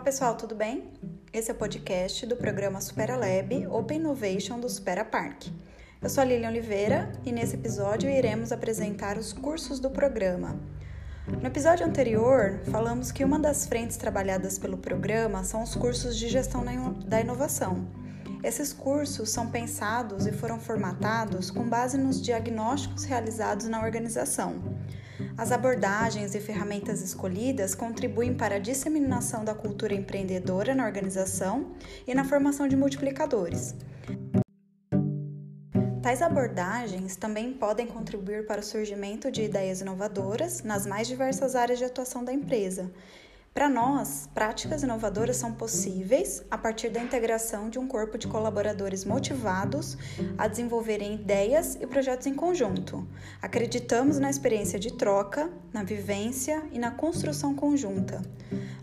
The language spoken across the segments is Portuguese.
pessoal, tudo bem? Esse é o podcast do programa Supera Lab Open Innovation do Supera Park. Eu sou a Lilian Oliveira e nesse episódio iremos apresentar os cursos do programa. No episódio anterior, falamos que uma das frentes trabalhadas pelo programa são os cursos de gestão da inovação. Esses cursos são pensados e foram formatados com base nos diagnósticos realizados na organização. As abordagens e ferramentas escolhidas contribuem para a disseminação da cultura empreendedora na organização e na formação de multiplicadores. Tais abordagens também podem contribuir para o surgimento de ideias inovadoras nas mais diversas áreas de atuação da empresa, para nós, práticas inovadoras são possíveis a partir da integração de um corpo de colaboradores motivados a desenvolverem ideias e projetos em conjunto. Acreditamos na experiência de troca, na vivência e na construção conjunta.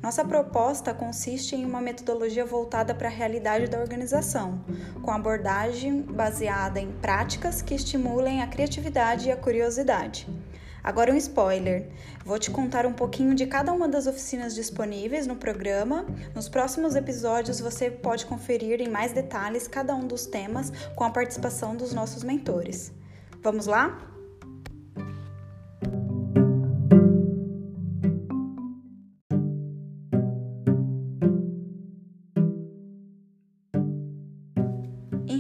Nossa proposta consiste em uma metodologia voltada para a realidade da organização, com abordagem baseada em práticas que estimulem a criatividade e a curiosidade. Agora um spoiler. Vou te contar um pouquinho de cada uma das oficinas disponíveis no programa. Nos próximos episódios você pode conferir em mais detalhes cada um dos temas com a participação dos nossos mentores. Vamos lá?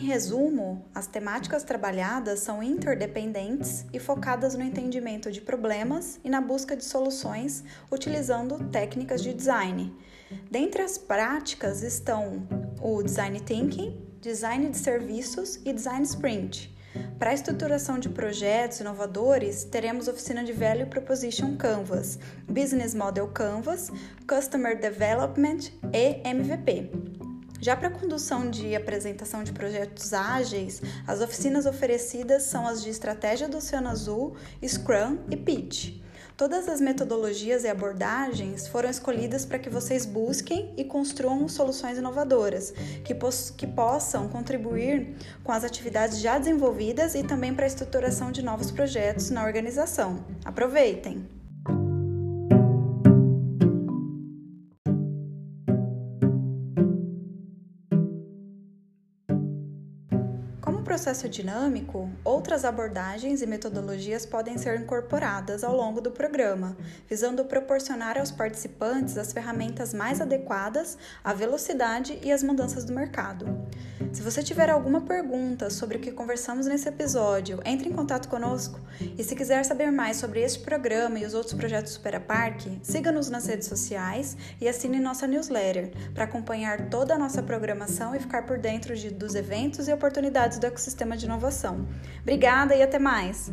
Resumo, as temáticas trabalhadas são interdependentes e focadas no entendimento de problemas e na busca de soluções utilizando técnicas de design. Dentre as práticas estão o design thinking, design de serviços e design sprint. Para a estruturação de projetos inovadores, teremos oficina de Value Proposition Canvas, Business Model Canvas, Customer Development e MVP. Já para condução de apresentação de projetos ágeis, as oficinas oferecidas são as de estratégia do Oceano Azul, Scrum e Pitch. Todas as metodologias e abordagens foram escolhidas para que vocês busquem e construam soluções inovadoras que, que possam contribuir com as atividades já desenvolvidas e também para a estruturação de novos projetos na organização. Aproveitem! Processo dinâmico, outras abordagens e metodologias podem ser incorporadas ao longo do programa, visando proporcionar aos participantes as ferramentas mais adequadas à velocidade e às mudanças do mercado. Se você tiver alguma pergunta sobre o que conversamos nesse episódio, entre em contato conosco. E se quiser saber mais sobre este programa e os outros projetos Supera Parque, siga-nos nas redes sociais e assine nossa newsletter para acompanhar toda a nossa programação e ficar por dentro de, dos eventos e oportunidades do ecossistema de inovação. Obrigada e até mais!